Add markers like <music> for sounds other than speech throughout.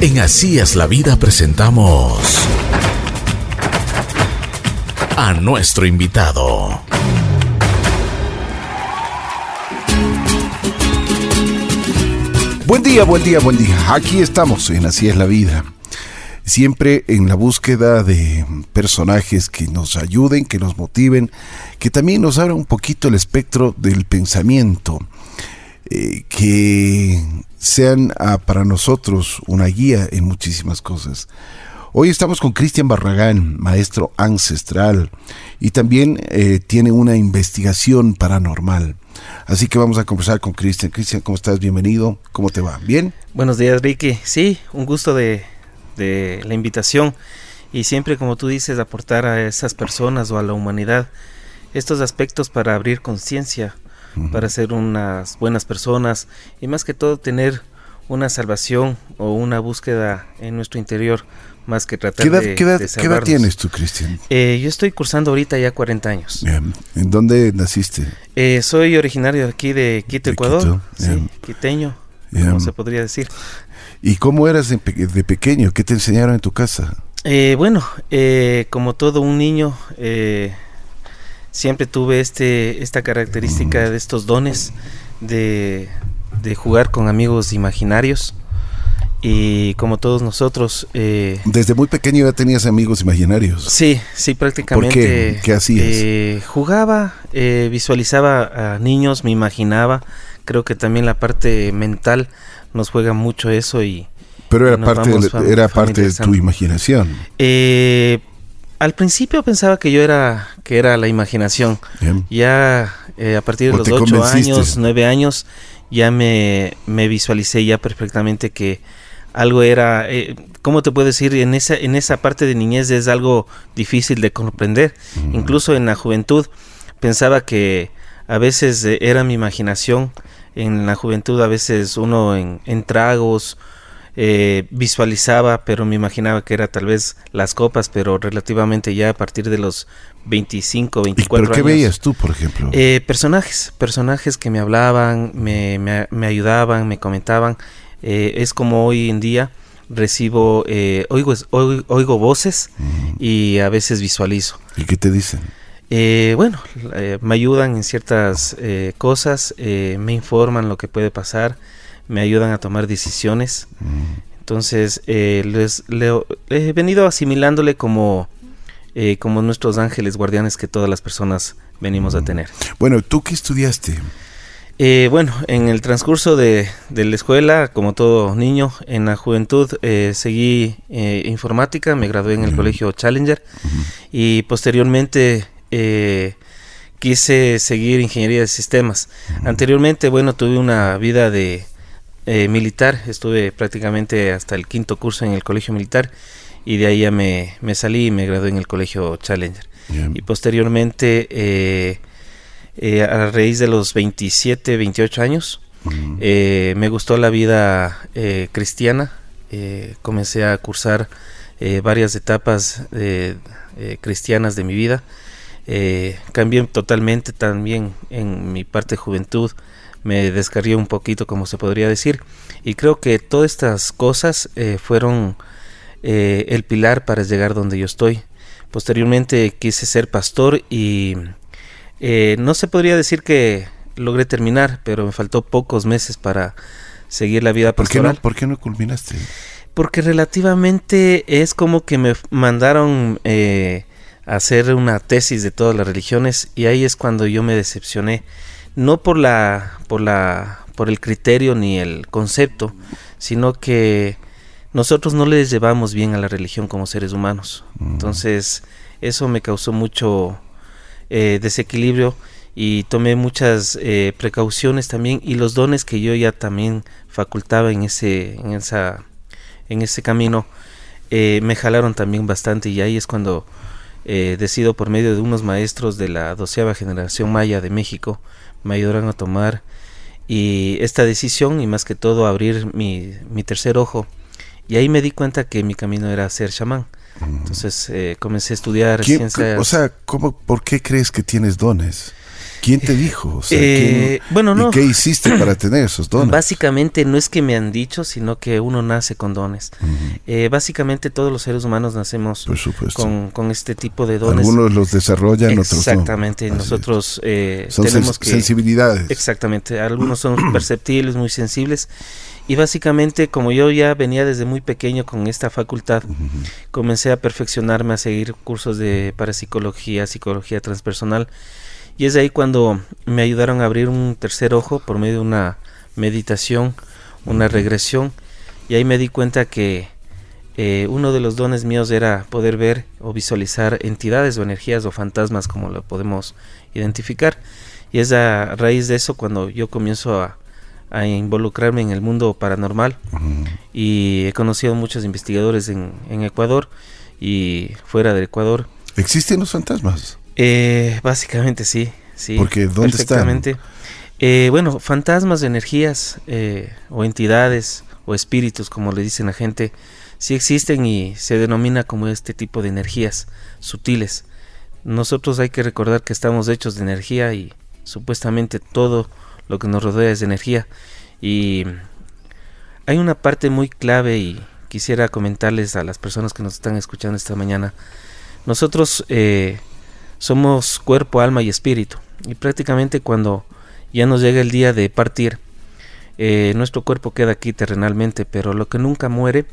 En Así es la vida presentamos a nuestro invitado. Buen día, buen día, buen día. Aquí estamos en Así es la vida. Siempre en la búsqueda de personajes que nos ayuden, que nos motiven, que también nos abran un poquito el espectro del pensamiento, eh, que sean ah, para nosotros una guía en muchísimas cosas. Hoy estamos con Cristian Barragán, maestro ancestral, y también eh, tiene una investigación paranormal. Así que vamos a conversar con Cristian. Cristian, ¿cómo estás? Bienvenido. ¿Cómo te va? ¿Bien? Buenos días, Ricky. Sí, un gusto de, de la invitación y siempre, como tú dices, aportar a esas personas o a la humanidad estos aspectos para abrir conciencia para ser unas buenas personas y más que todo tener una salvación o una búsqueda en nuestro interior más que tratar ¿Qué edad, de, qué edad- de qué edad tienes tú, Cristian? Eh, yo estoy cursando ahorita ya 40 años. ¿En dónde naciste? Eh, soy originario aquí de Quito, De Ecuador. Quito, Sí, quiteño, como se podría decir. ¿Y cómo eras de, pe- de pequeño? ¿Qué te enseñaron en tu casa? Eh, bueno, eh, como todo un niño, eh, siempre tuve este, esta característica de estos dones de, de jugar con amigos imaginarios. Y como todos nosotros, eh, Desde muy pequeño ya tenías amigos imaginarios. sí, sí, prácticamente. qué? ¿Qué hacías? eh, jugaba, eh, visualizaba a niños, me imaginaba. Creo que también la parte mental nos juega mucho eso y, Pero era parte, de, era parte de tu imaginación. Eh, al principio pensaba que yo era que era la imaginación. Bien. Ya eh, a partir de ¿O los ocho años, nueve años, ya me, me visualicé ya perfectamente que algo era, eh, ¿cómo te puedo decir? En esa, en esa parte de niñez es algo difícil de comprender. Incluso en la juventud pensaba que a veces eh, era mi imaginación. En la juventud a veces uno en, en tragos eh, visualizaba, pero me imaginaba que era tal vez las copas, pero relativamente ya a partir de los 25, ¿Y 24 ¿Pero qué años. veías tú, por ejemplo? Eh, personajes, personajes que me hablaban, me, me- me ayudaban, me comentaban. Eh, es como hoy en día recibo, oigo, oigo, oigo voces y a veces visualizo. ¿Y qué te dicen? Eh, bueno, eh, me ayudan en ciertas eh, cosas, me informan lo que puede pasar, me ayudan a tomar decisiones. Entonces, eh, les, leo- he venido asimilándole como, eh, como nuestros ángeles guardianes que todas las personas venimos a tener. Bueno, ¿tú qué estudiaste? Eh, bueno, en el transcurso de, de la escuela, como todo niño, en la juventud eh, seguí eh, informática, me gradué en el colegio Challenger y posteriormente eh, quise seguir ingeniería de sistemas. Anteriormente, bueno, tuve una vida de eh, militar, estuve prácticamente hasta el quinto curso en el colegio militar y de ahí ya me, me salí y me gradué en el colegio Challenger. Bien. Y posteriormente, eh, eh, a raíz de los 27, 28 años, eh, me gustó la vida eh, cristiana. comencé a cursar varias etapas cristianas de mi vida. Cambié totalmente también en mi parte de juventud. Me descarrié un poquito, como se podría decir. Y creo que todas estas cosas eh, fueron eh, el pilar para llegar donde yo estoy. Posteriormente quise ser pastor y eh, no se podría decir que logré terminar, pero me faltó pocos meses para seguir la vida ¿Por qué, no, pastoral. ¿Por qué no culminaste? Porque relativamente es como que me mandaron eh, a hacer una tesis de todas las religiones y ahí es cuando yo me decepcioné. No por la, por la, por el criterio ni el concepto, sino que nosotros no les llevamos bien a la religión como seres humanos. Entonces, eso me causó mucho eh, desequilibrio y tomé muchas eh, precauciones también y los dones que yo ya también facultaba en ese, en esa, en ese camino eh, me jalaron también bastante y ahí es cuando eh, decido por medio de unos maestros de la doceava generación maya de México me ayudaron a tomar. Y esta decisión y más que todo abrir mi, mi tercer ojo. Y ahí me di cuenta que mi camino era ser chamán. Entonces eh, comencé a estudiar ¿Quién- ciencias. o sea, ¿cómo, ¿por qué crees que tienes dones? ¿Quién te dijo? O sea, Eh, bueno, no. ¿Y qué hiciste para tener esos dones? Básicamente no es que me han dicho, sino que uno nace con dones. Ujú, Eh, básicamente todos los seres humanos nacemos con, con este tipo de dones. Algunos los desarrollan, otros no. Exactamente, nosotros eh, Son tenemos que... sensibilidades. Exactamente, algunos <clears throat> son perceptibles, muy sensibles. Y básicamente, como yo ya venía desde muy pequeño con esta facultad, Ujú. comencé a perfeccionarme, a seguir cursos de parapsicología, psicología transpersonal. Y es ahí cuando me ayudaron a abrir un tercer ojo por medio de una meditación, una regresión. Y ahí me di cuenta que eh, uno de los dones míos era poder ver o visualizar entidades o energías o fantasmas, como lo podemos identificar. Y es a raíz de eso cuando yo comienzo a, a involucrarme en el mundo paranormal y he conocido muchos investigadores en, en Ecuador y fuera del Ecuador. ¿Existen los fantasmas? Eh, básicamente sí, sí. Porque, ¿dónde están? perfectamente. Eh, bueno, fantasmas, energías eh, o entidades o espíritus, como le dicen la gente, sí existen y se denomina como este tipo de energías sutiles. Nosotros hay que recordar que estamos hechos de energía y supuestamente todo lo que nos rodea es de energía. Y hay una parte muy clave y quisiera comentarles a las personas que nos están escuchando esta mañana. Nosotros eh, somos cuerpo, alma y espíritu. Y prácticamente cuando ya nos llega el día de partir, eh, nuestro cuerpo queda aquí terrenalmente, pero lo que nunca muere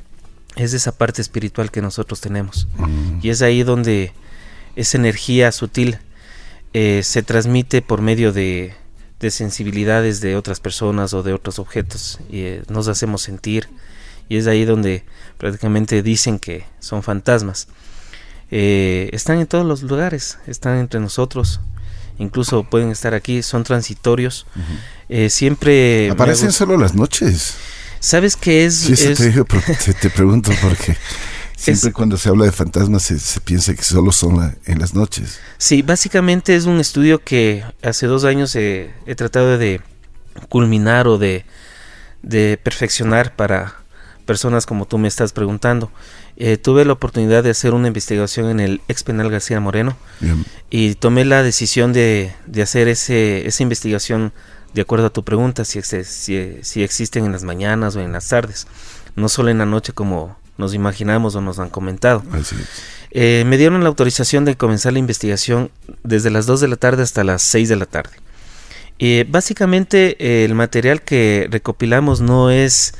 es esa parte espiritual que nosotros tenemos. Mm. Y es ahí donde esa energía sutil eh, se transmite por medio de, de sensibilidades de otras personas o de otros objetos y eh, nos hacemos sentir. Y es ahí donde prácticamente dicen que son fantasmas. Eh, están en todos los lugares, están entre nosotros, incluso pueden estar aquí, son transitorios. Eh, siempre... Aparecen hago- solo las noches. ¿Sabes qué es? Sí, eso es- te, digo, pero <laughs> te, te pregunto porque <laughs> siempre Es- cuando se habla de fantasmas se, se piensa que solo son la- en las noches. Sí, básicamente es un estudio que hace dos años eh, he tratado de culminar o de, de perfeccionar para personas como tú me estás preguntando. Eh, tuve la oportunidad de hacer una investigación en el ex penal García Moreno Bien. y tomé la decisión de, de hacer ese, esa investigación de acuerdo a tu pregunta, si, si, si existen en las mañanas o en las tardes, no solo en la noche como nos imaginamos o nos han comentado. Así es. Eh, me dieron la autorización de comenzar la investigación desde las 2 de la tarde hasta las 6 de la tarde. Eh, básicamente eh, el material que recopilamos no es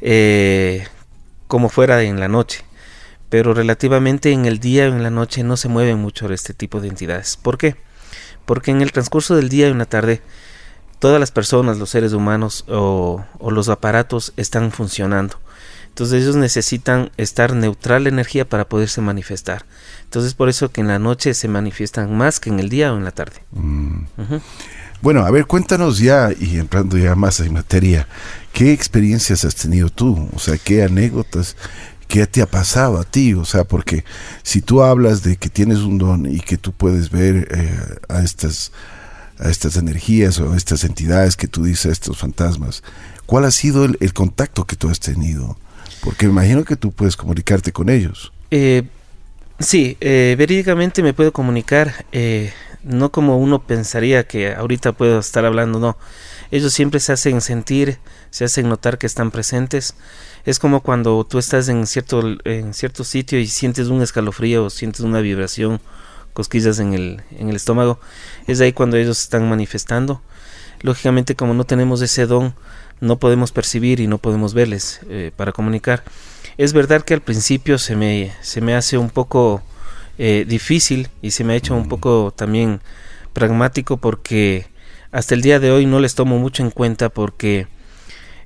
eh, como fuera en la noche, pero relativamente en el día o en la noche no se mueven mucho este tipo de entidades. ¿Por qué? Porque en el transcurso del día y en la tarde todas las personas, los seres humanos o, o los aparatos están funcionando. Entonces ellos necesitan estar neutral la energía para poderse manifestar. Entonces por eso que en la noche se manifiestan más que en el día o en la tarde. Mm. Bueno, a ver, cuéntanos ya, y entrando ya más en materia, ¿qué experiencias has tenido tú? O sea, ¿qué anécdotas? ¿Qué te ha pasado a ti? O sea, porque si tú hablas de que tienes un don y que tú puedes ver eh, a estas a estas energías o a estas entidades que tú dices, estos fantasmas, ¿cuál ha sido el, el contacto que tú has tenido? Porque me imagino que tú puedes comunicarte con ellos. Eh, sí, eh, verídicamente me puedo comunicar, eh, no como uno pensaría que ahorita puedo estar hablando, no. Ellos siempre se hacen sentir, se hacen notar que están presentes. Es como cuando tú estás en cierto, en cierto sitio y sientes un escalofrío o sientes una vibración, cosquillas en el, en el estómago. Es ahí cuando ellos están manifestando. Lógicamente, como no tenemos ese don, no podemos percibir y no podemos verles eh, para comunicar. Es verdad que al principio se me, se me hace un poco eh, difícil y se me ha hecho un poco también pragmático porque hasta el día de hoy no les tomo mucho en cuenta porque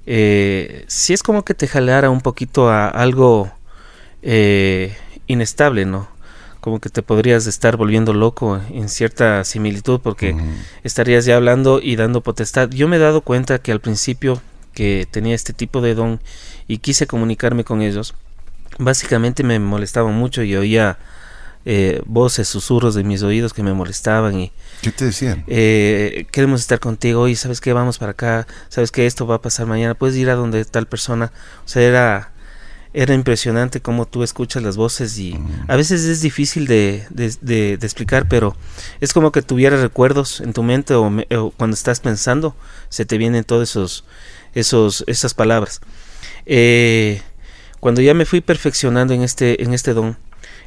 eh, si es como que te jalara un poquito a algo eh, inestable, ¿no? Como que te podrías estar volviendo loco en cierta similitud porque estarías ya hablando y dando potestad. Yo me he dado cuenta que al principio que tenía este tipo de don y quise comunicarme con ellos, básicamente me molestaba mucho y oía eh, voces, susurros de mis oídos que me molestaban y ¿Qué te decían? eh, queremos estar contigo y sabes que vamos para acá, sabes que esto va a pasar mañana, puedes ir a donde tal persona, o sea, era era impresionante cómo tú escuchas las voces y a veces es difícil de, de, explicar, pero es como que tuvieras recuerdos en tu mente o, cuando estás pensando, se te vienen todos esos, esos, esas palabras. Eh, cuando ya me fui perfeccionando en este, en este don,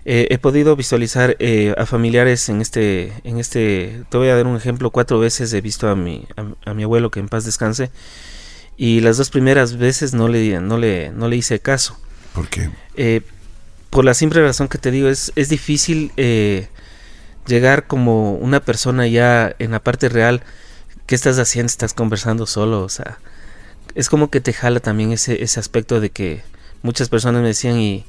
eh, he podido visualizar eh, a familiares en este, en este, te voy a dar un ejemplo, cuatro veces he visto a mi, a mi abuelo que en paz descanse y las dos primeras veces no le, no le, no le hice caso ¿Por qué? Eh, por la simple razón que te digo, es, es difícil llegar como una persona ya en la parte real. ¿Qué estás haciendo? Estás conversando solo, o sea, es como que te jala también ese, ese aspecto de que muchas personas me decían y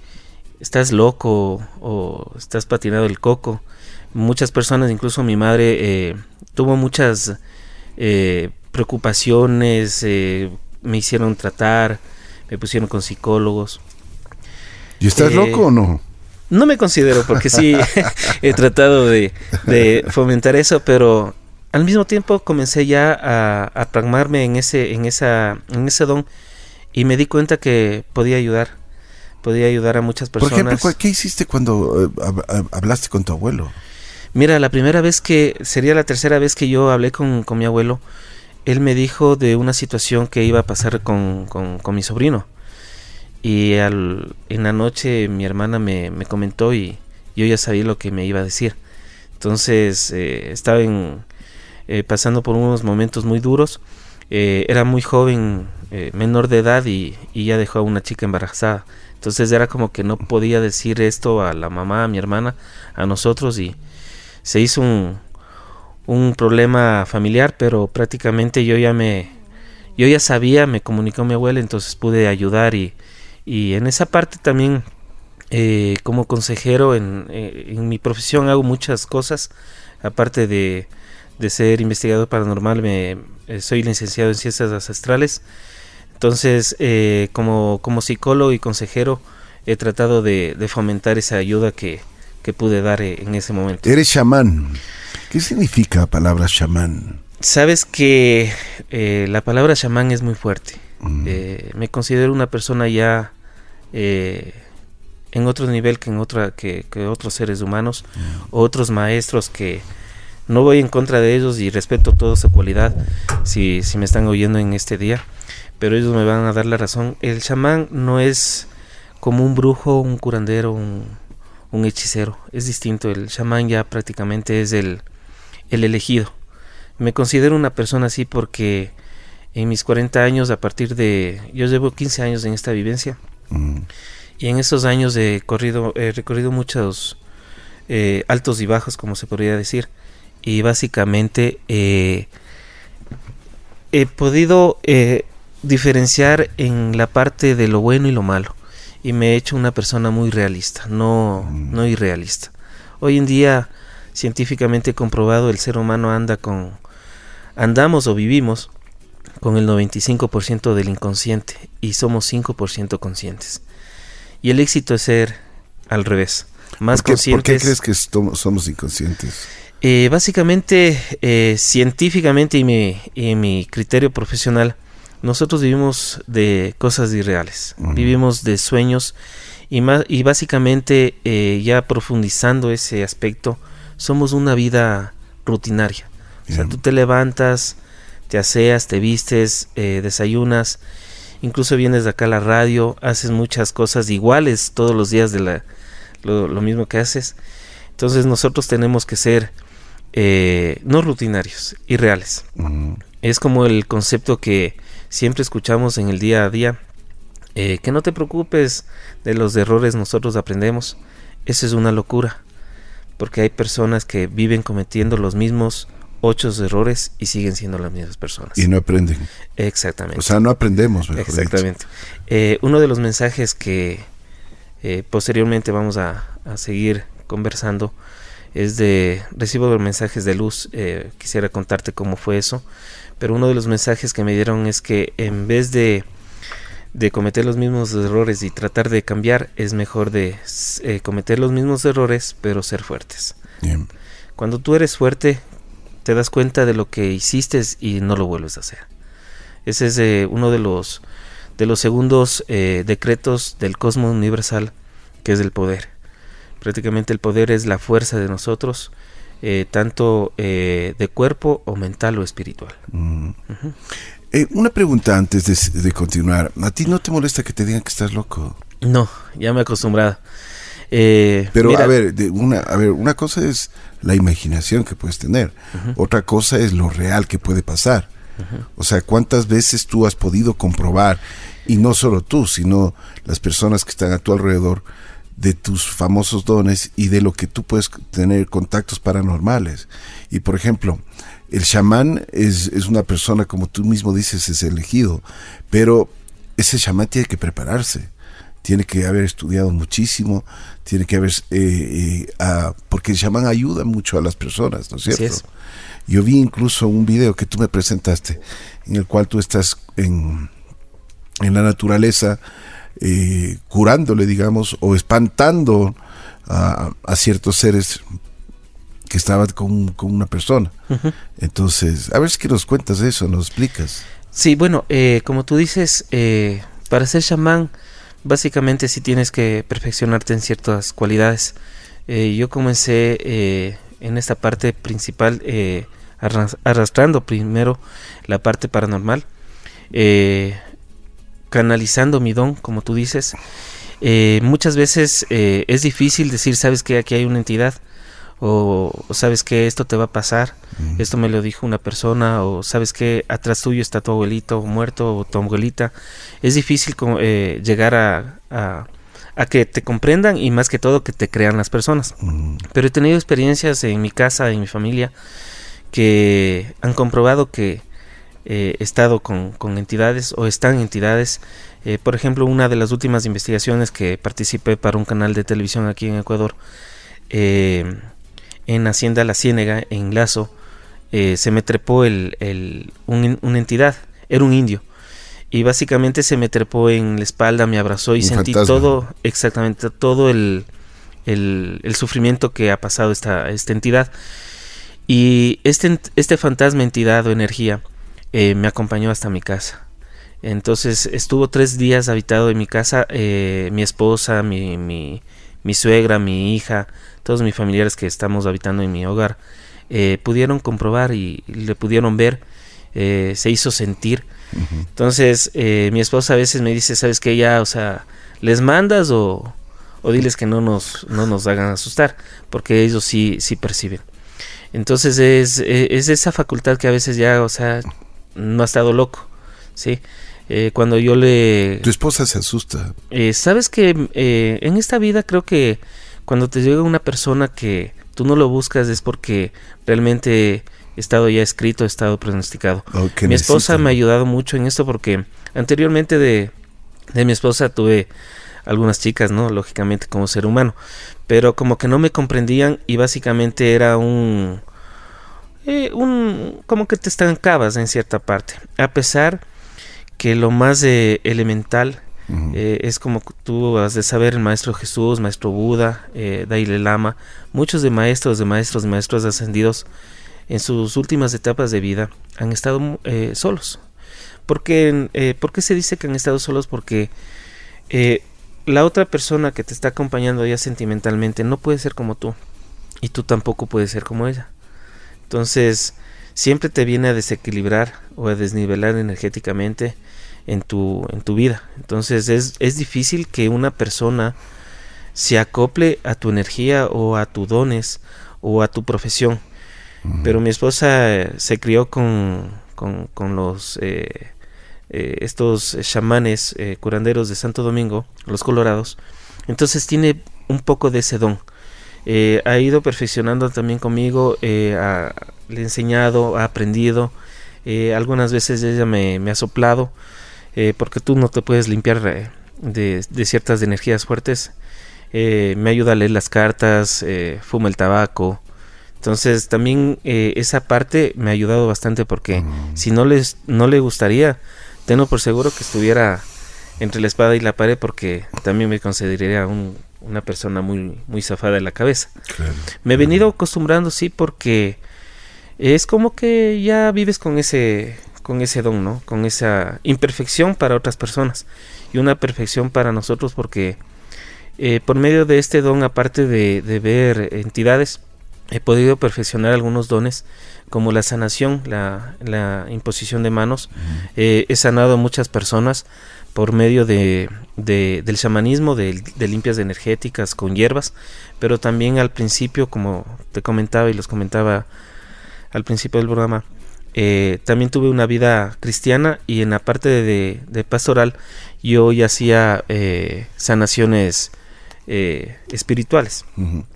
estás loco o estás patinado el coco. Muchas personas, incluso mi madre, eh, tuvo muchas preocupaciones, me hicieron tratar, me pusieron con psicólogos. ¿Y estás eh, loco o no? No me considero, porque sí <laughs> he tratado de, fomentar eso, pero al mismo tiempo comencé ya a, a pragmarme en ese, en, esa, en ese don y me di cuenta que podía ayudar, podía ayudar a muchas personas. Por ejemplo, ¿qué hiciste cuando eh, hablaste con tu abuelo? Mira, la primera vez que, sería la tercera vez que yo hablé con, mi abuelo, él me dijo de una situación que iba a pasar con, con mi sobrino. Y al, en la noche mi hermana me, comentó y yo ya sabía lo que me iba a decir. Entonces eh, estaba en, eh, pasando por unos momentos muy duros. Eh, era muy joven, menor de edad y, ya dejó a una chica embarazada. Entonces era como que no podía decir esto a la mamá, a mi hermana, a nosotros y se hizo un, un problema familiar, pero prácticamente yo ya me, yo ya sabía, me comunicó mi abuela, entonces pude ayudar y, y en esa parte también, eh, como consejero en, eh, en, mi profesión hago muchas cosas, aparte de, de ser investigador paranormal, me, eh, soy licenciado en ciencias ancestrales. Entonces, como, como psicólogo y consejero, he tratado de, de fomentar esa ayuda que, que pude dar en ese momento. Eres chamán. ¿Qué significa la palabra chamán? Sabes que la palabra chamán es muy fuerte. Mm. me considero una persona ya eh, en otro nivel que en otra que, otros seres humanos mm. otros maestros que no voy en contra de ellos y respeto toda su cualidad si, si me están oyendo en este día pero ellos me van a dar la razón. El chamán no es como un brujo un curandero un, un hechicero. Es distinto. El chamán ya prácticamente es el, el elegido. Me considero una persona así porque en mis 40 años a partir de yo llevo 15 años en esta vivencia. Y en esos años he, corrido, he recorrido muchos eh, altos y bajos, como se podría decir. Y básicamente eh, he podido eh, diferenciar en la parte de lo bueno y lo malo. Y me he hecho una persona muy realista, no, mm. no irrealista. Hoy en día, científicamente comprobado, el ser humano anda con... Andamos o vivimos con el 95% del inconsciente y somos 5% conscientes. Y el éxito es ser al revés, más conscientes. ¿Por qué crees que somos inconscientes? Eh, básicamente, eh, científicamente y mi, mi criterio profesional, nosotros vivimos de cosas irreales, vivimos de sueños y, más, y básicamente eh, ya profundizando ese aspecto, somos una vida rutinaria. O sea, tú te levantas, te aseas, te vistes, eh, desayunas, incluso vienes de acá a la radio, haces muchas cosas iguales todos los días de la, lo, mismo que haces. Entonces nosotros tenemos que ser eh, no rutinarios, irreales. Es como el concepto que siempre escuchamos en el día a día, eh, que no te preocupes de los errores, nosotros aprendemos. Eso es una locura, porque hay personas que viven cometiendo los mismos ocho errores y siguen siendo las mismas personas. Y no aprenden. Exactamente. O sea, no aprendemos. Exactamente. Eh, uno de los mensajes que eh, posteriormente vamos a, seguir conversando es de, recibo mensajes de luz, eh, quisiera contarte cómo fue eso, pero uno de los mensajes que me dieron es que en vez de, de cometer los mismos errores y tratar de cambiar, es mejor de cometer los mismos errores, pero ser fuertes. Cuando tú eres fuerte, te das cuenta de lo que hiciste y no lo vuelves a hacer. Ese es eh, uno de los de los segundos eh, decretos del cosmos universal, que es el poder. Prácticamente el poder es la fuerza de nosotros, eh, tanto eh, de cuerpo o mental o espiritual. Mm. una pregunta antes de, de, continuar. ¿A ti no te molesta que te digan que estás loco? No, ya me he acostumbrado. Pero a ver, de una, a ver, una cosa es la imaginación que puedes tener, otra cosa es lo real que puede pasar. O sea, ¿cuántas veces tú has podido comprobar, y no solo tú, sino las personas que están a tu alrededor, de tus famosos dones y de lo que tú puedes tener contactos paranormales? Y por ejemplo, el chamán es, es una persona, como tú mismo dices, es elegido, pero ese chamán tiene que prepararse tiene que haber estudiado muchísimo, tiene que haber, eh, eh, porque el chamán ayuda mucho a las personas, ¿no es cierto? Yo vi incluso un video que tú me presentaste, en el cual tú estás en, en la naturaleza, eh, curándole, digamos, o espantando a, ciertos seres que estaban con, una persona. Entonces, a ver si que nos cuentas eso, nos explicas. Sí, bueno, como tú dices, para ser chamán, básicamente sí tienes que perfeccionarte en ciertas cualidades. Eh, yo comencé eh, en esta parte principal eh, arrastrando primero la parte paranormal, canalizando mi don, como tú dices. muchas veces es difícil decir, sabes que aquí hay una entidad, o, sabes que esto te va a pasar, esto me lo dijo una persona, o sabes que atrás tuyo está tu abuelito muerto o tu abuelita. Es difícil eh, llegar a, a, que te comprendan y más que todo que te crean las personas. Pero he tenido experiencias en mi casa, en mi familia, que han comprobado que eh, estado con, con, entidades o están entidades. Eh, por ejemplo, una de las últimas investigaciones que participé para un canal de televisión aquí en Ecuador, en Hacienda La Ciénega, en Lazo, eh, se me trepó el, una entidad, era un indio. Y básicamente se me trepó en la espalda, me abrazó y sentí todo, exactamente, todo el, el, sufrimiento que ha pasado esta, esta entidad. Y este, este fantasma, entidad o energía eh, me acompañó hasta mi casa. Entonces estuvo tres días habitado en mi casa, eh, mi esposa, mi, mi, mi suegra, mi hija, todos mis familiares que estamos habitando en mi hogar, eh, pudieron comprobar y, le pudieron ver, eh, se hizo sentir. Entonces, mi esposa a veces me dice, ¿sabes qué? Ya, o sea, ¿les mandas o, o diles que no nos, no nos hagan asustar? Porque ellos sí, sí perciben. Entonces es, es esa facultad que a veces ya, o sea, no ha estado loco, ¿sí? cuando yo le... Tu esposa se asusta. Sabes que en esta vida creo que cuando te llega una persona que tú no lo buscas es porque realmente he estado ya escrito, he estado pronosticado. Oh, mi esposa me ha ayudado mucho en esto porque anteriormente de, de mi esposa tuve algunas chicas, ¿no? Lógicamente como ser humano, pero como que no me comprendían y básicamente era un... Eh, un como que te estancabas en cierta parte, a pesar que lo más eh, elemental eh, es como tú has de saber el maestro Jesús, maestro Buda, eh, Dalai Lama, muchos de maestros, de maestros, de maestros ascendidos en sus últimas etapas de vida han estado eh, solos. Porque, eh, ¿Por qué se dice que han estado solos? Porque la otra persona que te está acompañando ya sentimentalmente no puede ser como tú y tú tampoco puedes ser como ella. Entonces, siempre te viene a desequilibrar o a desnivelar energéticamente en tu, en tu vida. Entonces es, es difícil que una persona se acople a tu energía o a tus dones o a tu profesión. Pero mi esposa eh, se crió con, con, con los eh, eh, estos chamanes curanderos de Santo Domingo, los colorados. Entonces tiene un poco de ese don. Ha ido perfeccionando también conmigo, le he enseñado, ha aprendido. algunas veces ella me, me ha soplado eh, porque tú no te puedes limpiar eh, de, ciertas energías fuertes. Eh, me ayuda a leer las cartas, fuma el tabaco. Entonces también esa parte me ha ayudado bastante porque mm. si no les no le gustaría, tengo por seguro que estuviera entre la espada y la pared porque también me consideraría una persona muy muy zafada de la cabeza. Me he venido acostumbrando sí porque es como que ya vives con ese con ese don, ¿no? Con esa imperfección para otras personas y una perfección para nosotros porque eh, por medio de este don, aparte de, ver entidades, he podido perfeccionar algunos dones como la sanación, la, imposición de manos. Eh, he sanado a muchas personas por medio de, del chamanismo, de, limpias energéticas con hierbas, pero también al principio, como te comentaba y los comentaba al principio del programa, eh, también tuve una vida cristiana y en la parte de, pastoral yo ya hacía eh, sanaciones eh, espirituales.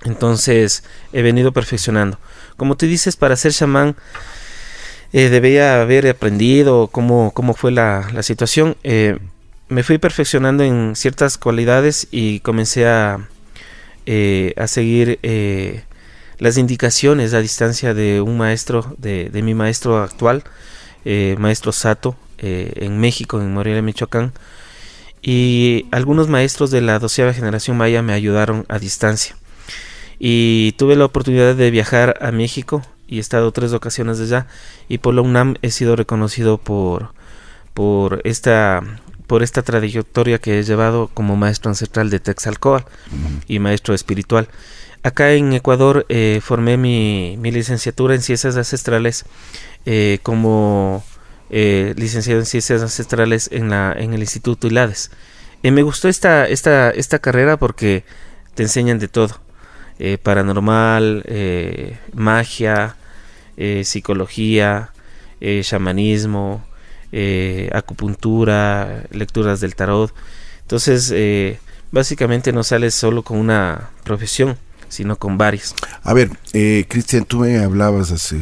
Entonces he venido perfeccionando. Como tú dices, para ser chamán debía haber aprendido cómo, cómo fue la, la situación. Me fui perfeccionando en ciertas cualidades y comencé a, a seguir las indicaciones a distancia de un maestro, de, mi maestro actual, eh, maestro Sato, eh, en México, en Morelia, Michoacán. Y algunos maestros de la doceava generación maya me ayudaron a distancia. Y tuve la oportunidad de viajar a México y he estado tres ocasiones allá. Y por la UNAM he sido reconocido por, por esta por esta trayectoria que he llevado como maestro ancestral de Texalcoatl y maestro espiritual. Acá en Ecuador eh, formé mi, licenciatura en ciencias ancestrales eh, como eh, licenciado en ciencias ancestrales en, la, en el Instituto Hilades. me gustó esta, esta, esta carrera porque te enseñan de todo. paranormal, magia, psicología, chamanismo, acupuntura, lecturas del tarot. Entonces, básicamente no sales solo con una profesión, sino con varios. A ver, eh, Cristian, tú me hablabas hace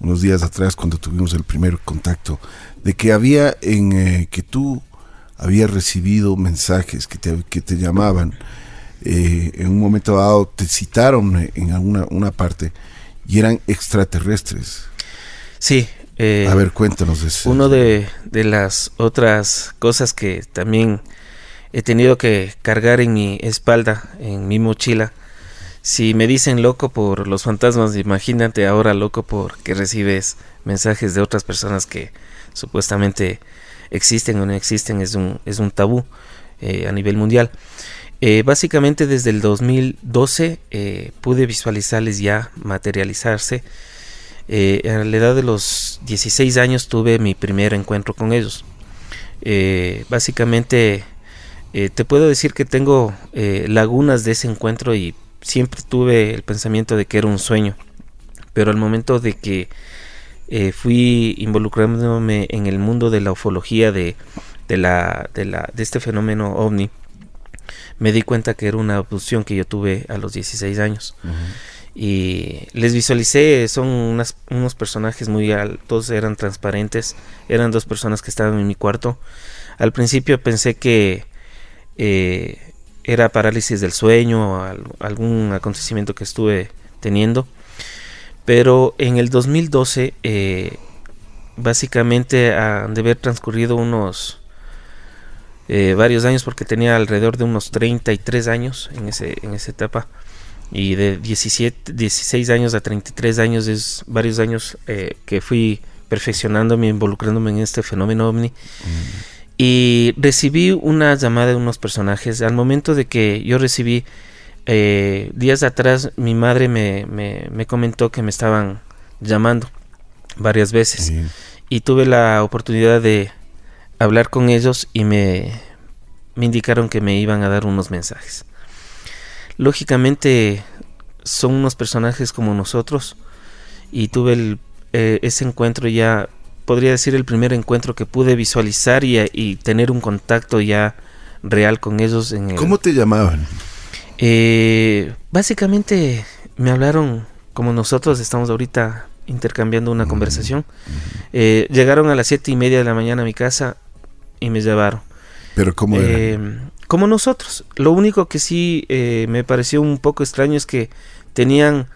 unos días atrás cuando tuvimos el primer contacto de que había en eh, que tú habías recibido mensajes que te, que te llamaban eh, en un momento dado te citaron en alguna una parte y eran extraterrestres. Sí. A ver, cuéntanos de eso. Uno de, de las otras cosas que también he tenido que cargar en mi espalda, en mi mochila, si me dicen loco por los fantasmas, imagínate ahora loco porque recibes mensajes de otras personas que supuestamente existen o no existen, es un, es un tabú eh, a nivel mundial. Eh, básicamente desde el 2012 eh, pude visualizarles ya materializarse. A la edad de los 16 años tuve mi primer encuentro con ellos. básicamente te puedo decir que tengo lagunas de ese encuentro y siempre tuve el pensamiento de que era un sueño, pero al momento de que eh, fui involucrándome en el mundo de la ufología de, de, la, de, la, de este fenómeno ovni, me di cuenta que era una abducción que yo tuve a los 16 años. Y les visualicé, son unos personajes muy altos, eran transparentes, eran dos personas que estaban en mi cuarto. Al principio pensé que eh, era parálisis del sueño, o algún acontecimiento que estuve teniendo. Pero en el 2012, eh, básicamente han de haber transcurrido unos eh, varios años, porque tenía alrededor de unos 33 años en, ese, en esa etapa. Y de 17, 16 años a 33 años es varios años eh, que fui perfeccionándome, involucrándome en este fenómeno ovni. Mm. Y recibí una llamada de unos personajes. Al momento de que yo recibí, eh, días atrás, mi madre me, me, comentó que me estaban llamando varias veces. Y tuve la oportunidad de hablar con ellos y me, me indicaron que me iban a dar unos mensajes. Lógicamente son unos personajes como nosotros y tuve el, eh, ese encuentro ya podría decir, el primer encuentro que pude visualizar y, tener un contacto ya real con ellos. En ¿Cómo te llamaban? Eh, básicamente me hablaron como nosotros estamos ahorita intercambiando una conversación. Eh, llegaron a las siete y media de la mañana a mi casa y me llevaron. ¿Pero cómo eh, como nosotros. Lo único que sí me pareció un poco extraño es que tenían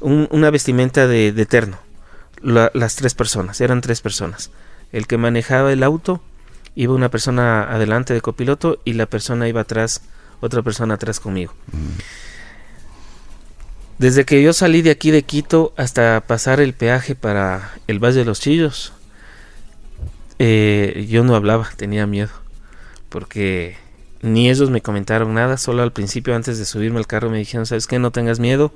una vestimenta de, de terno las tres personas, eran tres personas. El que manejaba el auto, iba una persona adelante de copiloto y la persona iba atrás, otra persona atrás conmigo. Mm. Desde que yo salí de aquí de Quito hasta pasar el peaje para el Valle de los Chillos, eh, yo no hablaba, tenía miedo, porque ni ellos me comentaron nada, solo al principio antes de subirme al carro me dijeron, ¿sabes qué? No tengas miedo,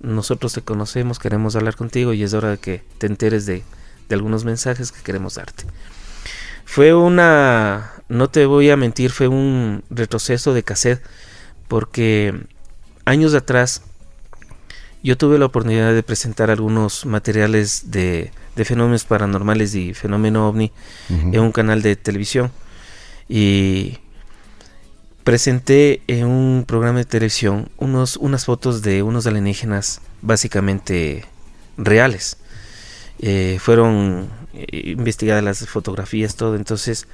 nosotros te conocemos, queremos hablar contigo y es hora de que te enteres de, de algunos mensajes que queremos darte. Fue una, no te voy a mentir, fue un retroceso de cassette, porque años atrás yo tuve la oportunidad de presentar algunos materiales de, de fenómenos paranormales y fenómeno ovni en un canal de televisión. Y presenté en un programa de televisión unos, unas fotos de unos alienígenas básicamente reales. Eh, fueron eh, investigadas las fotografías, todo. Entonces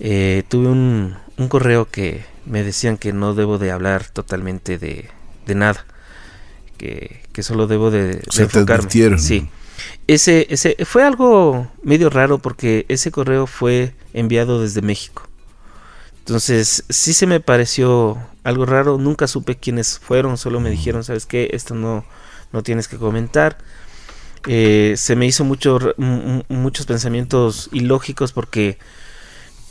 eh, tuve un, un, correo que me decían que no debo de hablar totalmente de, de nada. Que, que, solo debo de, de enfocarme. Sí. Ese, ese fue algo medio raro porque ese correo fue enviado desde México. Entonces, sí se me pareció algo raro, nunca supe quiénes fueron, solo me dijeron, ¿sabes qué? Esto no, no tienes que comentar. Eh, se me hizo mucho, muchos pensamientos ilógicos porque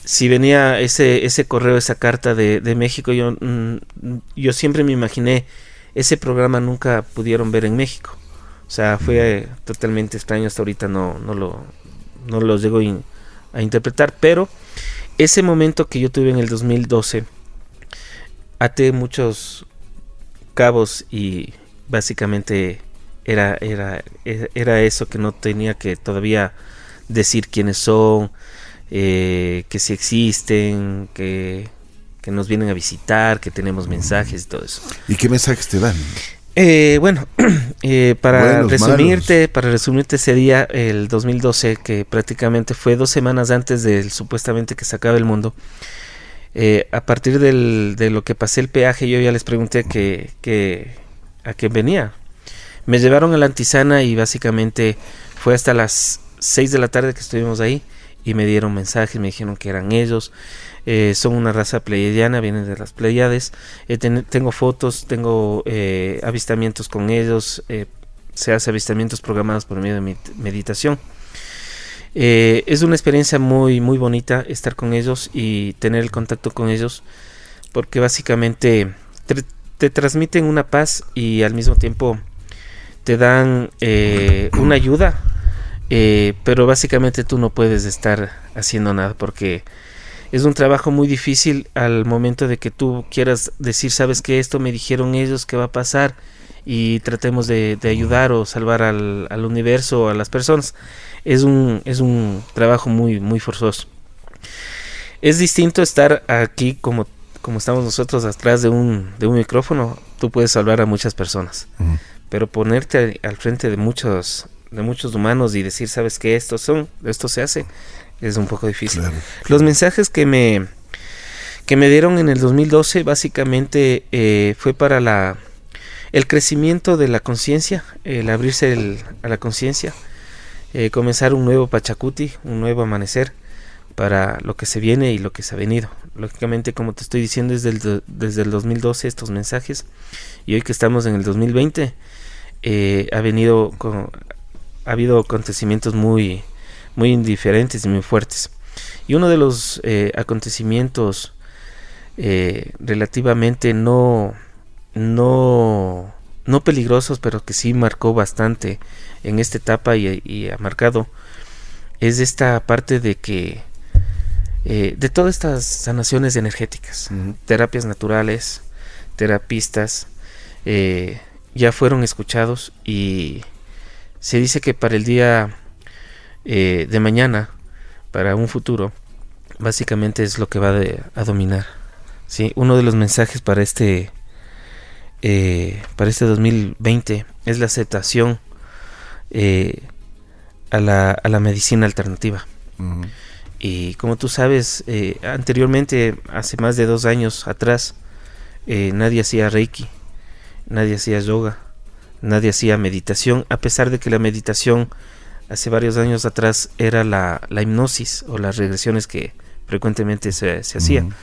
si venía ese, ese correo, esa carta de, de México, yo, mm, yo siempre me imaginé, ese programa nunca pudieron ver en México. O sea, fue totalmente extraño, hasta ahorita no, no, lo, no lo llego a interpretar, pero ese momento que yo tuve en el 2012, até muchos cabos y básicamente era, era, era eso que no tenía que todavía decir quiénes son, eh, que si existen, que, que nos vienen a visitar, que tenemos mensajes y todo eso. ¿Y qué mensajes te dan? Eh, bueno, <clears throat> eh, para resumirte, para resumirte ese día, el 2012, que prácticamente fue dos semanas antes del supuestamente que se acabe el mundo. Eh, a partir del, de lo que pasé el peaje, yo ya les pregunté que, que a qué venía. Me llevaron a la antisana y básicamente fue hasta las 6 de la tarde que estuvimos ahí y me dieron mensajes, me dijeron que eran ellos. Eh, son una raza pleiadiana, vienen de las Pleiades. Eh, tengo fotos, tengo eh, avistamientos con ellos, se hace avistamientos programados por medio de meditación. es una experiencia muy, muy bonita estar con ellos y tener el contacto con ellos, porque básicamente te, te transmiten una paz y al mismo tiempo te dan una ayuda, pero básicamente tú no puedes estar haciendo nada porque es un trabajo muy difícil al momento de que tú quieras decir, sabes que esto me dijeron ellos que va a pasar y tratemos de, ayudar o salvar al, al, universo o a las personas. Es un, es un trabajo muy, muy forzoso. Es distinto estar aquí como, como estamos nosotros atrás de un, de un micrófono. Tú puedes salvar a muchas personas. Pero ponerte al frente de muchos, de muchos humanos y decir, sabes que estos son, esto se hace, es un poco difícil. Los mensajes que me que me dieron en el 2012 básicamente eh, fue para la el crecimiento de la conciencia, el abrirse a la conciencia, eh, comenzar un nuevo Pachacuti, un nuevo amanecer para lo que se viene y lo que se ha venido. Lógicamente, como te estoy diciendo, desde el, desde el 2012 estos mensajes y hoy que estamos en el 2020 eh, ha venido con, ha habido acontecimientos muy muy indiferentes y muy fuertes. Y uno de los eh, acontecimientos eh, relativamente no, no, no peligrosos, pero que sí marcó bastante en esta etapa y, ha marcado, es esta parte de que eh, de todas estas sanaciones energéticas, terapias naturales, terapistas, ya fueron escuchados y se dice que para el día eh, de mañana para un futuro, básicamente es lo que va a dominar. ¿sí? Uno de los mensajes para este, eh, para este 2020 es la aceptación eh, a, la, a, la, medicina alternativa. Y como tú sabes, anteriormente, hace más de dos años atrás, nadie hacía reiki, nadie hacía yoga, nadie hacía meditación, a pesar de que la meditación hace varios años atrás era la, la hipnosis o las regresiones que frecuentemente se, se hacían.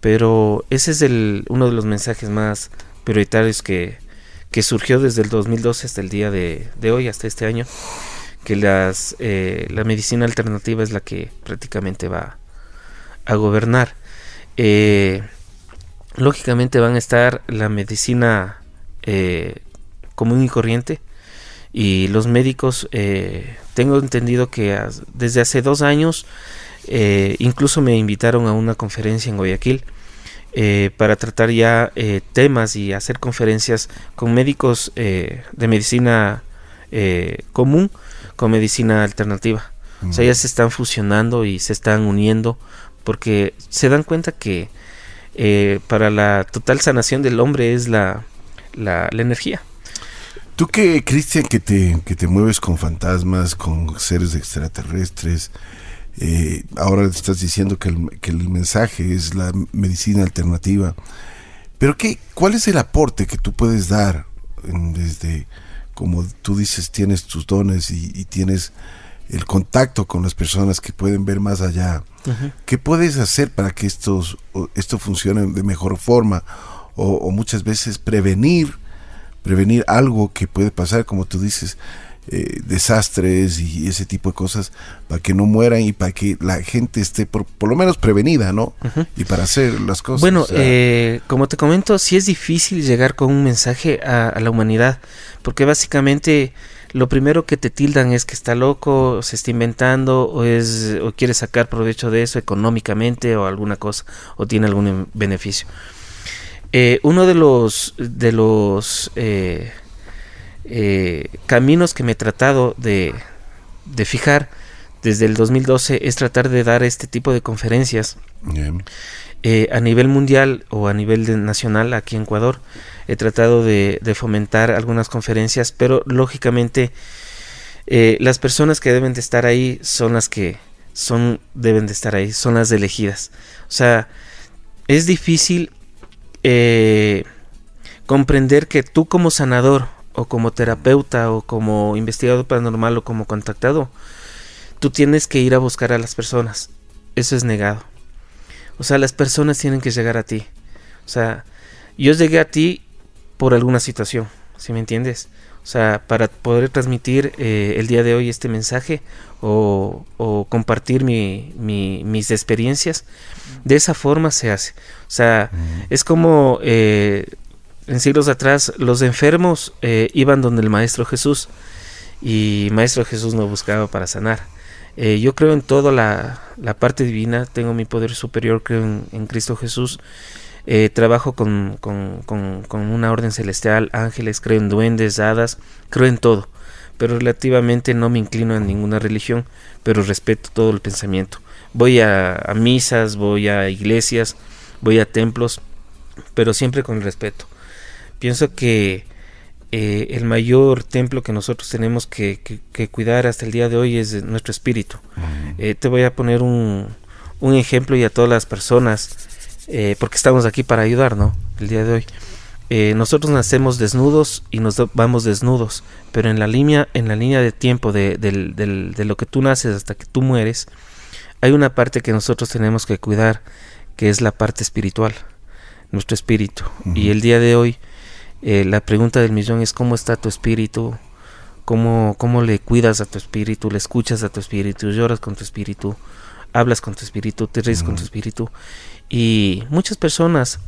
Pero ese es el, uno de los mensajes más prioritarios que, que surgió desde el 2012 hasta el día de, de, hoy, hasta este año, que las, eh, la medicina alternativa es la que prácticamente va a gobernar. Eh, lógicamente van a estar la medicina eh, común y corriente y los médicos, tengo entendido que desde hace dos años incluso me invitaron a una conferencia en Guayaquil para tratar ya temas y hacer conferencias con médicos de medicina común con medicina alternativa. O sea, ya se están fusionando y se están uniendo porque se dan cuenta que eh, para la total sanación del hombre es la, la, energía. Tú que, Cristian, que te, que te mueves con fantasmas, con seres extraterrestres, eh, ahora estás diciendo que el, que el, mensaje es la medicina alternativa, pero qué, ¿cuál es el aporte que tú puedes dar desde como tú dices, tienes tus dones y, tienes el contacto con las personas que pueden ver más allá. ¿Qué puedes hacer para que estos, esto funcione de mejor forma? O, muchas veces prevenir, prevenir algo que puede pasar, como tú dices, eh, desastres y ese tipo de cosas, para que no mueran y para que la gente esté por, por lo menos prevenida, ¿no? Y para hacer las cosas. Bueno, eh, como te comento, sí es difícil llegar con un mensaje a, la humanidad, porque básicamente lo primero que te tildan es que está loco, se está inventando o es o quiere sacar provecho de eso económicamente o alguna cosa o tiene algún beneficio. Eh, uno de los de los eh, caminos que me he tratado de, fijar desde el 2012 es tratar de dar este tipo de conferencias eh, a nivel mundial o a nivel nacional aquí en Ecuador. He tratado de, fomentar algunas conferencias, pero lógicamente eh, las personas que deben de estar ahí son las que son deben de estar ahí, son las elegidas. O sea, es difícil comprender que tú como sanador o como terapeuta o como investigador paranormal o como contactado, tú tienes que ir a buscar a las personas. Eso es negado. O sea, las personas tienen que llegar a ti. O sea, yo llegué a ti por alguna situación, si me entiendes? O sea, para poder transmitir eh, el día de hoy este mensaje o, compartir mis experiencias, de esa forma se hace. O sea, es como eh, en siglos atrás los enfermos eh, iban donde el Maestro Jesús y Maestro Jesús no buscaba para sanar. Eh, yo creo en toda la, parte divina, tengo mi poder superior, creo en, Cristo Jesús, eh, trabajo con, una orden celestial, ángeles, creo en duendes, hadas, creo en todo, pero relativamente no me inclino a ninguna religión, pero respeto todo el pensamiento. Voy a misas, voy a iglesias, voy a templos, pero siempre con respeto pienso que eh, el mayor templo que nosotros tenemos que, cuidar hasta el día de hoy es nuestro espíritu. Eh, te voy a poner un, un, ejemplo y a todas las personas, eh, porque estamos aquí para ayudar, ¿no? El día de hoy. nosotros nacemos desnudos y nos vamos desnudos, pero en la línea, en la línea de tiempo de, de lo que tú naces hasta que tú mueres, hay una parte que nosotros tenemos que cuidar, que es la parte espiritual, nuestro espíritu. Y el día de hoy, eh, la pregunta del millón es cómo está tu espíritu, cómo, cómo le cuidas a tu espíritu, le escuchas a tu espíritu, lloras con tu espíritu, hablas con tu espíritu, te ríes con tu espíritu. Y muchas personas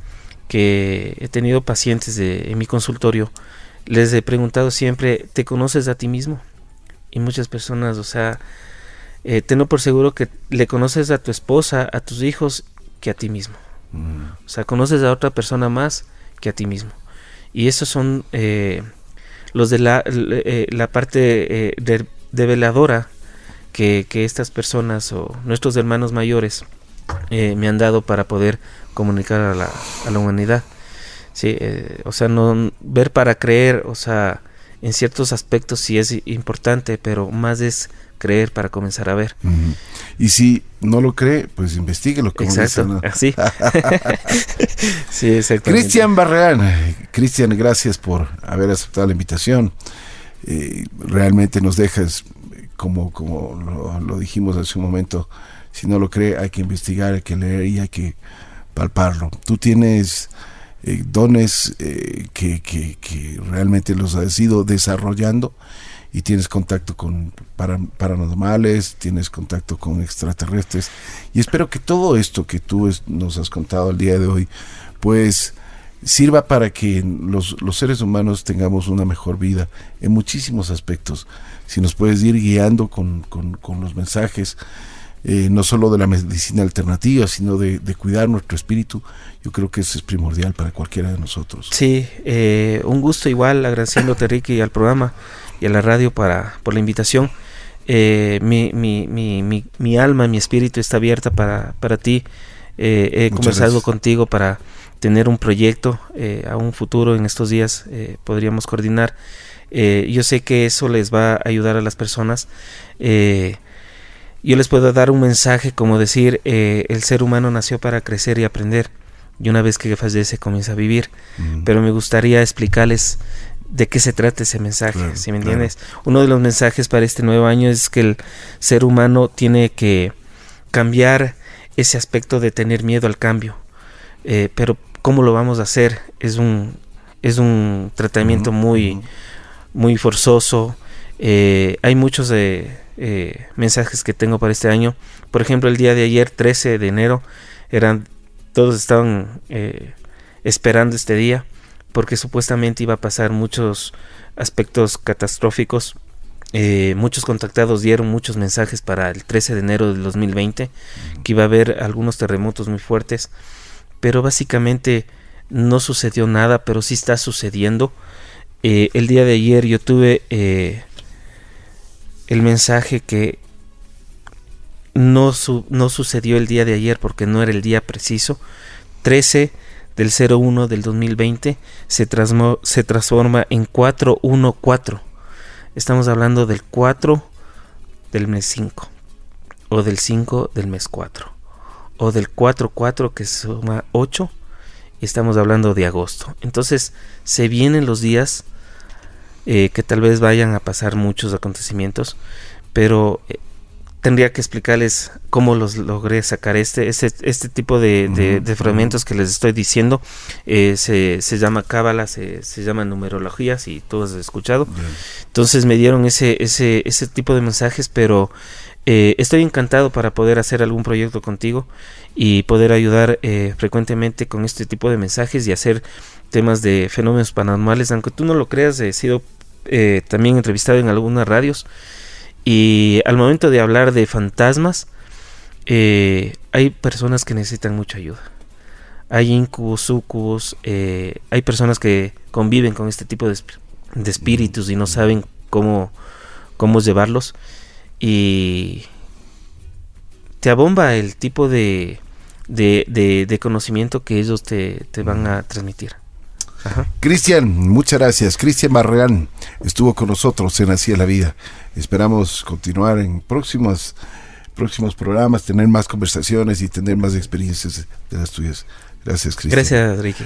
que he tenido pacientes de, en mi consultorio, les he preguntado siempre, ¿te conoces a ti mismo? Y muchas personas, o sea, eh, tengo por seguro que le conoces a tu esposa, a tus hijos, que a ti mismo. O sea, conoces a otra persona más que a ti mismo. Y esos son eh, los de la, eh, la parte de, veladora que, estas personas o nuestros hermanos mayores me han dado para poder comunicar a la, a la humanidad. Sí, o sea, no ver para creer, o sea, en ciertos aspectos sí es importante, pero más es creer para comenzar a ver. Y si no lo cree, pues investigue lo que Exacto, así. <laughs> sí, exactamente. Cristian Barragán, Cristian, gracias por haber aceptado la invitación. Eh, realmente nos dejas, como, como lo, dijimos hace un momento, si no lo cree, hay que investigar, hay que leer y hay que palparlo. Tú tienes eh, dones eh, que, que, que realmente los has ido desarrollando y tienes contacto con paranormales, tienes contacto con extraterrestres. Y espero que todo esto que tú nos has contado el día de hoy, pues sirva para que los, seres humanos tengamos una mejor vida en muchísimos aspectos. Si nos puedes ir guiando con, los mensajes, eh, no solo de la medicina alternativa, sino de, cuidar nuestro espíritu, yo creo que eso es primordial para cualquiera de nosotros. Sí, eh, un gusto igual, agradeciéndote Ricky al programa y a la radio para, por la invitación. Eh, mi, mi, mi, mi, alma, mi espíritu está abierta para, para ti. he conversado contigo para tener un proyecto eh, a un futuro en estos días eh, podríamos coordinar. Eh, yo sé que eso les va a ayudar a las personas. yo les puedo dar un mensaje como decir, el ser humano nació para crecer y aprender. Y una vez que fallece comienza a vivir. Pero me gustaría explicarles de qué se trata ese mensaje, si me entiendes. Uno de los mensajes para este nuevo año es que el ser humano tiene que cambiar ese aspecto de tener miedo al cambio. pero ¿Cómo lo vamos a hacer? Es un, es un tratamiento muy, muy forzoso. Eh, hay muchos eh, eh, mensajes que tengo para este año. Por ejemplo, el día de ayer, 13 de enero, eran todos estaban esperando este día porque supuestamente iba a pasar muchos aspectos catastróficos. muchos contactados dieron muchos mensajes para el 13 de enero del 2020 que iba a haber algunos terremotos muy fuertes pero básicamente no sucedió nada, pero sí está sucediendo. Eh, el día de ayer yo tuve eh, el mensaje que no, no sucedió el día de ayer porque no era el día preciso. 13 del 01 del 2020 se, se transforma en 414. Estamos hablando del 4 del mes 5 o del 5 del mes 4 o del 4-4 que suma 8 y estamos hablando de agosto. Entonces se vienen los días eh, que tal vez vayan a pasar muchos acontecimientos, pero eh, tendría que explicarles cómo los logré sacar este este, este tipo de, fragmentos que les estoy diciendo. Eh, se, se, llama cábala se, se, llama numerología si tú has escuchado. Entonces me dieron ese ese ese tipo de mensajes pero eh, estoy encantado para poder hacer algún proyecto contigo y poder ayudar eh, frecuentemente con este tipo de mensajes y hacer temas de fenómenos paranormales. Aunque tú no lo creas, he sido eh, también entrevistado en algunas radios y al momento de hablar de fantasmas, hay personas que necesitan mucha ayuda. Hay incubos, sucubos, hay personas que conviven con este tipo de, de espíritus y no saben cómo, cómo llevarlos y te abomba el tipo de, de, conocimiento que ellos te, van a transmitir. Cristian, muchas gracias. Cristian Barragán estuvo con nosotros en Así es la Vida. Esperamos continuar en próximos, próximos programas, tener más conversaciones y tener más experiencias de las tuyas. Gracias, Cristian. Gracias, Ricky.